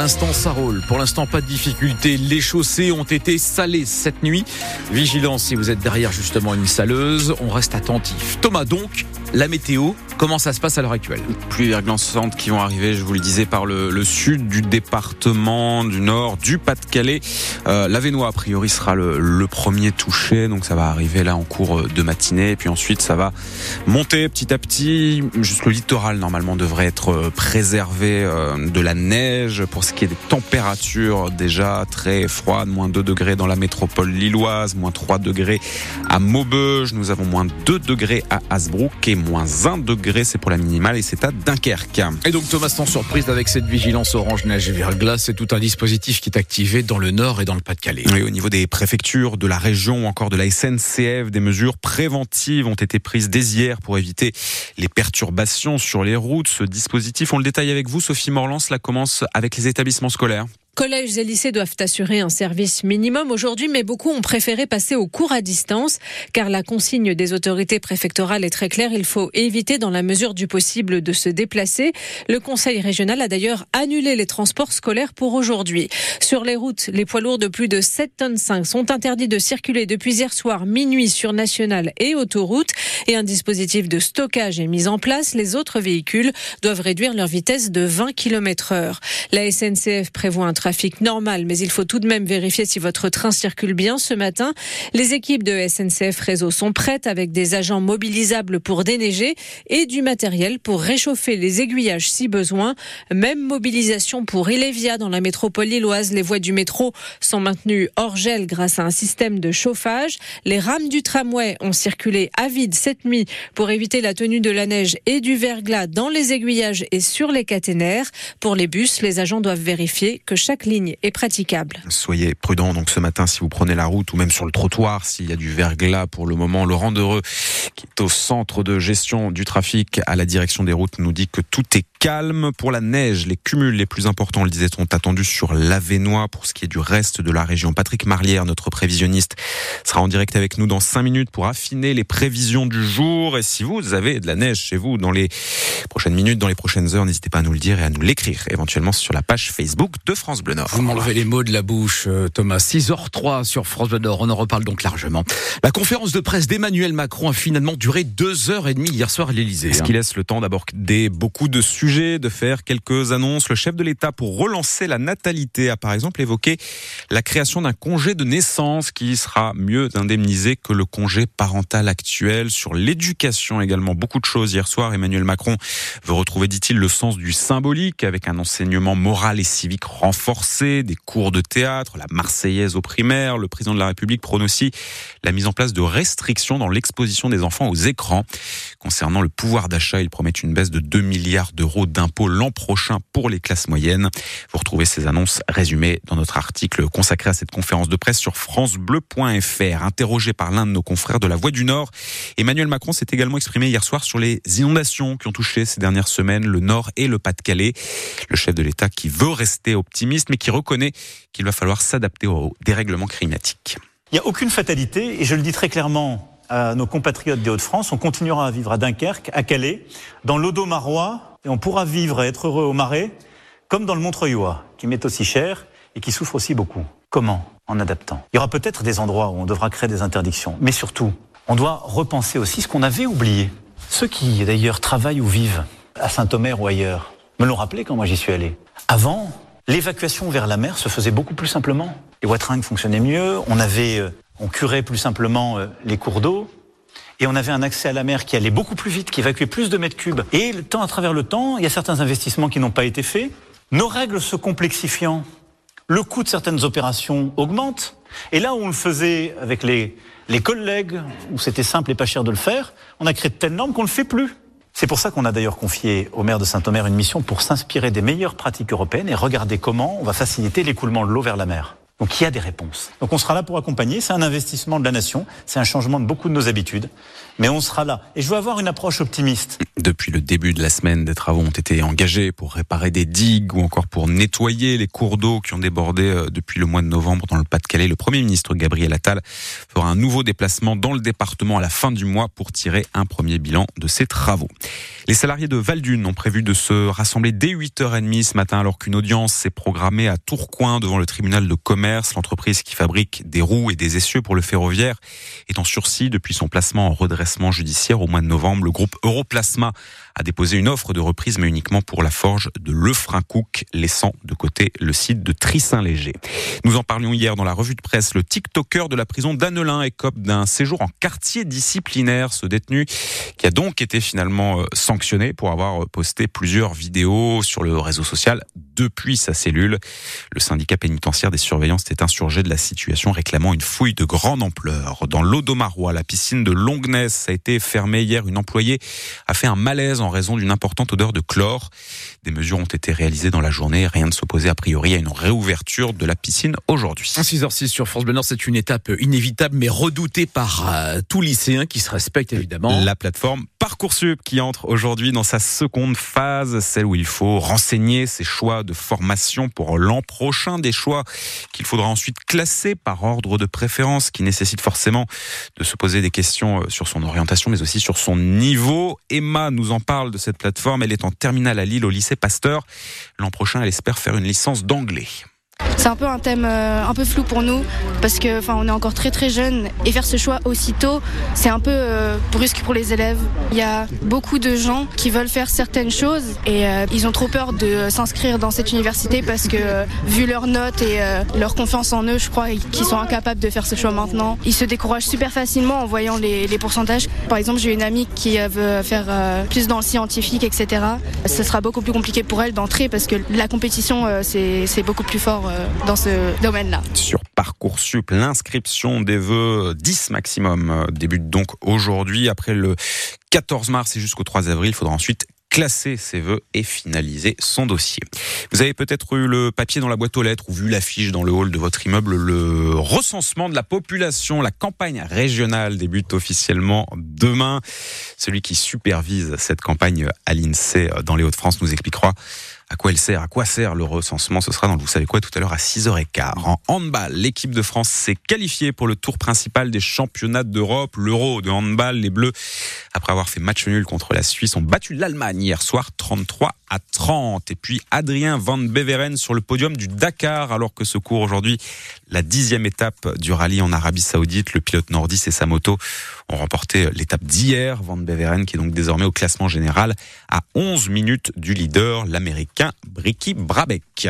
l'instant, ça roule. Pour l'instant, pas de difficulté. Les chaussées ont été salées cette nuit. Vigilance si vous êtes derrière justement une saleuse. On reste attentif. Thomas, donc, la météo, comment ça se passe à l'heure actuelle Pluies verglaçantes qui vont arriver, je vous le disais, par le, sud du département, du nord, du Pas-de-Calais. Euh, L'Avenois, a priori, sera le, premier touché, donc ça va arriver là en cours de matinée. Et puis ensuite, ça va monter petit à petit. Jusqu'au littoral, normalement, devrait être préservé euh, de la neige. Pour ce qui est des températures, déjà très froides, moins 2 degrés dans la métropole lilloise, moins 3 degrés à Maubeuge. Nous avons moins 2 degrés à Hasbrook et moins 1 degré, c'est pour la minimale et c'est à Dunkerque. Et donc Thomas, sans surprise, avec cette vigilance orange, neige et verglas, c'est tout un dispositif qui est activé dans le nord et dans le Pas-de-Calais. Oui, au niveau des préfectures, de la région ou encore de la SNCF, des mesures préventives ont été prises dès hier pour éviter les perturbations sur les routes. Ce dispositif, on le détaille avec vous, Sophie Morland, cela commence avec les établissements scolaires. Collèges et lycées doivent assurer un service minimum aujourd'hui, mais beaucoup ont préféré passer au cours à distance, car la consigne des autorités préfectorales est très claire. Il faut éviter, dans la mesure du possible, de se déplacer. Le Conseil régional a d'ailleurs annulé les transports scolaires pour aujourd'hui. Sur les routes, les poids lourds de plus de 7 tonnes 5 sont interdits de circuler depuis hier soir minuit sur national et autoroute, et un dispositif de stockage est mis en place. Les autres véhicules doivent réduire leur vitesse de 20 km heure. La SNCF prévoit un trafic normal, mais il faut tout de même vérifier si votre train circule bien ce matin. Les équipes de SNCF Réseau sont prêtes avec des agents mobilisables pour déneiger et du matériel pour réchauffer les aiguillages si besoin. Même mobilisation pour Ilévia dans la métropole lilloise. Les voies du métro sont maintenues hors gel grâce à un système de chauffage. Les rames du tramway ont circulé à vide cette nuit pour éviter la tenue de la neige et du verglas dans les aiguillages et sur les caténaires. Pour les bus, les agents doivent vérifier que chaque ligne est praticable. Soyez prudents donc ce matin si vous prenez la route ou même sur le trottoir s'il y a du verglas pour le moment. Laurent Dereux, qui est au centre de gestion du trafic à la direction des routes, nous dit que tout est calme. Pour la neige, les cumuls les plus importants, le disait, sont attendus sur l'Avenois. Pour ce qui est du reste de la région, Patrick Marlière, notre prévisionniste, sera en direct avec nous dans 5 minutes pour affiner les prévisions du jour. Et si vous avez de la neige chez vous dans les prochaines minutes, dans les prochaines heures, n'hésitez pas à nous le dire et à nous l'écrire éventuellement sur la page Facebook de France Bleu. Vous m'enlevez les mots de la bouche, euh, Thomas. 6h03 sur France Bleu Nord. On en reparle donc largement. La conférence de presse d'Emmanuel Macron a finalement duré deux heures et demie hier soir à l'Elysée. Ce hein. qui laisse le temps d'aborder beaucoup de sujets, de faire quelques annonces? Le chef de l'État, pour relancer la natalité, a par exemple évoqué la création d'un congé de naissance qui sera mieux indemnisé que le congé parental actuel. Sur l'éducation également, beaucoup de choses hier soir. Emmanuel Macron veut retrouver, dit-il, le sens du symbolique avec un enseignement moral et civique renforcé des cours de théâtre, la Marseillaise au primaire. Le président de la République prône aussi la mise en place de restrictions dans l'exposition des enfants aux écrans. Concernant le pouvoir d'achat, il promet une baisse de 2 milliards d'euros d'impôts l'an prochain pour les classes moyennes. Vous retrouvez ces annonces résumées dans notre article consacré à cette conférence de presse sur francebleu.fr. Interrogé par l'un de nos confrères de la Voix du Nord, Emmanuel Macron s'est également exprimé hier soir sur les inondations qui ont touché ces dernières semaines le Nord et le Pas-de-Calais. Le chef de l'État qui veut rester optimiste mais qui reconnaît qu'il va falloir s'adapter au dérèglement climatique. Il n'y a aucune fatalité, et je le dis très clairement à nos compatriotes des Hauts-de-France, on continuera à vivre à Dunkerque, à Calais, dans l'Odo-Marois, et on pourra vivre et être heureux au Marais, comme dans le Montreuillois, qui m'est aussi cher et qui souffre aussi beaucoup. Comment En adaptant? Il y aura peut-être des endroits où on devra créer des interdictions, mais surtout, on doit repenser aussi ce qu'on avait oublié. Ceux qui, d'ailleurs, travaillent ou vivent à Saint-Omer ou ailleurs, me l'ont rappelé quand moi j'y suis allé. Avant, L'évacuation vers la mer se faisait beaucoup plus simplement. Les wateringues fonctionnaient mieux, on avait, euh, on curait plus simplement euh, les cours d'eau, et on avait un accès à la mer qui allait beaucoup plus vite, qui évacuait plus de mètres cubes. Et le temps à travers le temps, il y a certains investissements qui n'ont pas été faits. Nos règles se complexifiant, le coût de certaines opérations augmente. Et là où on le faisait avec les, les collègues, où c'était simple et pas cher de le faire, on a créé de telles normes qu'on ne le fait plus. C'est pour ça qu'on a d'ailleurs confié au maire de Saint-Omer une mission pour s'inspirer des meilleures pratiques européennes et regarder comment on va faciliter l'écoulement de l'eau vers la mer. Donc il y a des réponses. Donc on sera là pour accompagner. C'est un investissement de la nation. C'est un changement de beaucoup de nos habitudes. Mais on sera là. Et je veux avoir une approche optimiste. Depuis le début de la semaine, des travaux ont été engagés pour réparer des digues ou encore pour nettoyer les cours d'eau qui ont débordé euh, depuis le mois de novembre dans le Pas-de-Calais. Le Premier ministre Gabriel Attal fera un nouveau déplacement dans le département à la fin du mois pour tirer un premier bilan de ces travaux. Les salariés de Valdune ont prévu de se rassembler dès 8h30 ce matin alors qu'une audience s'est programmée à Tourcoing devant le tribunal de commerce. L'entreprise qui fabrique des roues et des essieux pour le ferroviaire est en sursis depuis son placement en redressement judiciaire au mois de novembre. Le groupe Europlasma a déposé une offre de reprise mais uniquement pour la forge de Lefrancouc, laissant de côté le site de Trissin-Léger. Nous en parlions hier dans la revue de presse. Le TikToker de la prison d'Annelin écope d'un séjour en quartier disciplinaire. Ce détenu qui a donc été finalement sanctionné pour avoir posté plusieurs vidéos sur le réseau social depuis sa cellule. Le syndicat pénitentiaire des surveillants s'était insurgé de la situation, réclamant une fouille de grande ampleur. Dans l'Audomarois, la piscine de Longness a été fermée hier. Une employée a fait un malaise en raison d'une importante odeur de chlore. Des mesures ont été réalisées dans la journée. Rien ne s'opposait a priori à une réouverture de la piscine aujourd'hui. 6h06 sur France Bleu c'est une étape inévitable mais redoutée par euh, tout lycéen qui se respecte évidemment. La plateforme Parcoursup qui entre aujourd'hui dans sa seconde phase, celle où il faut renseigner ses choix de formation pour l'an prochain, des choix qu'il faudra ensuite classer par ordre de préférence, qui nécessite forcément de se poser des questions euh, sur son orientation, mais aussi sur son niveau. Emma nous en parle de cette plateforme. Elle est en terminale à Lille au lycée Pasteur. L'an prochain, elle espère faire une licence d'anglais. C'est un peu un thème euh, un peu flou pour nous parce que enfin on est encore très très jeune et faire ce choix aussitôt c'est un peu euh, brusque pour les élèves. Il y a beaucoup de gens qui veulent faire certaines choses et euh, ils ont trop peur de s'inscrire dans cette université parce que vu leurs notes et leur confiance en eux, je crois qu'ils sont incapables de faire ce choix maintenant. Ils se découragent super facilement en voyant les, les pourcentages. Par exemple, j'ai une amie qui veut faire plus dans le scientifique, etc. Ce sera beaucoup plus compliqué pour elle d'entrer parce que la compétition c'est beaucoup plus fort euh, dans ce domaine-là. Sur Parcoursup, l'inscription des vœux 10 maximum euh, débute donc aujourd'hui. Après le 14 mars et jusqu'au 3 avril, il faudra ensuite classer ses vœux et finaliser son dossier. Vous avez peut-être eu le papier dans la boîte aux lettres ou vu l'affiche dans le hall de votre immeuble. Le recensement de la population, la campagne régionale débute officiellement demain. Celui qui supervise cette campagne à l'INSEE dans les Hauts-de-France nous expliquera à quoi elle sert, à quoi sert le recensement? Ce sera dans le Vous savez quoi tout à l'heure à 6h15. En handball, l'équipe de France s'est qualifiée pour le tour principal des championnats d'Europe, l'Euro de handball. Les Bleus, après avoir fait match nul contre la Suisse, ont battu l'Allemagne hier soir 33 à 30. Et puis Adrien Van Beveren sur le podium du Dakar alors que se court aujourd'hui la dixième étape du rallye en Arabie Saoudite. Le pilote nordiste et sa moto ont remporté l'étape d'hier. Van Beveren qui est donc désormais au classement général à 11 minutes du leader, l'américain Bricky Brabeck.